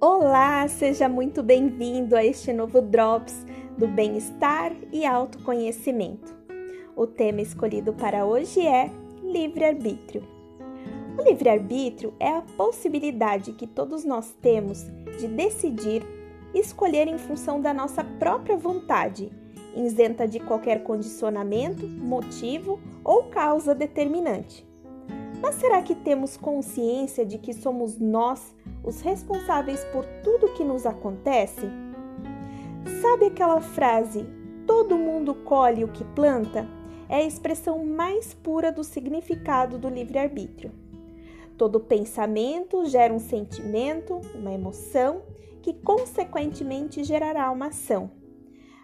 Olá, seja muito bem-vindo a este novo Drops do Bem-Estar e Autoconhecimento. O tema escolhido para hoje é livre-arbítrio. O livre-arbítrio é a possibilidade que todos nós temos de decidir escolher em função da nossa própria vontade, isenta de qualquer condicionamento, motivo ou causa determinante. Mas será que temos consciência de que somos nós os responsáveis por tudo que nos acontece? Sabe aquela frase, todo mundo colhe o que planta? É a expressão mais pura do significado do livre-arbítrio. Todo pensamento gera um sentimento, uma emoção, que consequentemente gerará uma ação.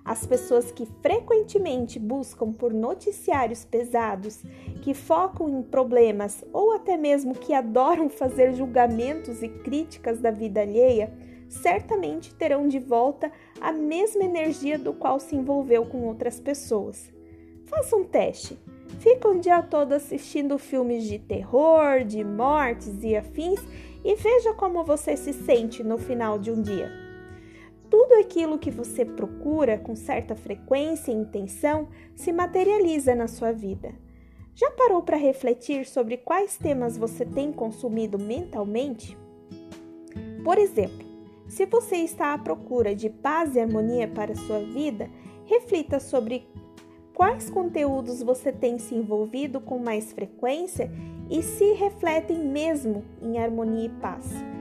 As pessoas que frequentemente buscam por noticiários pesados, que focam em problemas ou até mesmo que adoram fazer julgamentos e críticas da vida alheia, certamente terão de volta a mesma energia do qual se envolveu com outras pessoas. Faça um teste. Fica um dia todo assistindo filmes de terror, de mortes e afins e veja como você se sente no final de um dia tudo aquilo que você procura com certa frequência e intenção se materializa na sua vida. Já parou para refletir sobre quais temas você tem consumido mentalmente? Por exemplo, se você está à procura de paz e harmonia para a sua vida, reflita sobre quais conteúdos você tem se envolvido com mais frequência e se refletem mesmo em harmonia e paz.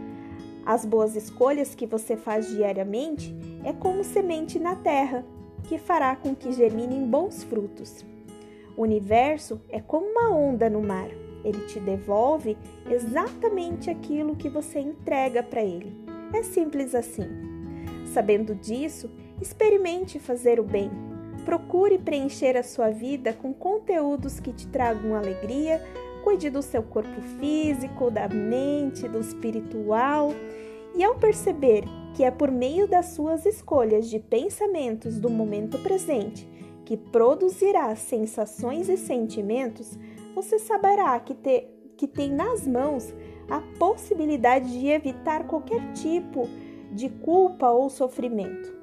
As boas escolhas que você faz diariamente é como semente na terra, que fará com que germinem bons frutos. O universo é como uma onda no mar. Ele te devolve exatamente aquilo que você entrega para ele. É simples assim. Sabendo disso, experimente fazer o bem. Procure preencher a sua vida com conteúdos que te tragam alegria, Cuide do seu corpo físico, da mente, do espiritual. E ao perceber que é por meio das suas escolhas de pensamentos do momento presente que produzirá sensações e sentimentos, você saberá que, te, que tem nas mãos a possibilidade de evitar qualquer tipo de culpa ou sofrimento.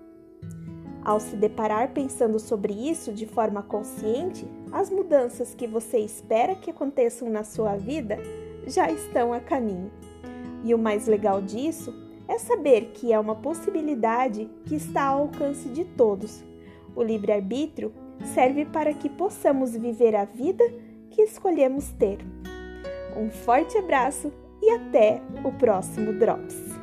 Ao se deparar pensando sobre isso de forma consciente, as mudanças que você espera que aconteçam na sua vida já estão a caminho. E o mais legal disso é saber que é uma possibilidade que está ao alcance de todos. O livre-arbítrio serve para que possamos viver a vida que escolhemos ter. Um forte abraço e até o próximo Drops!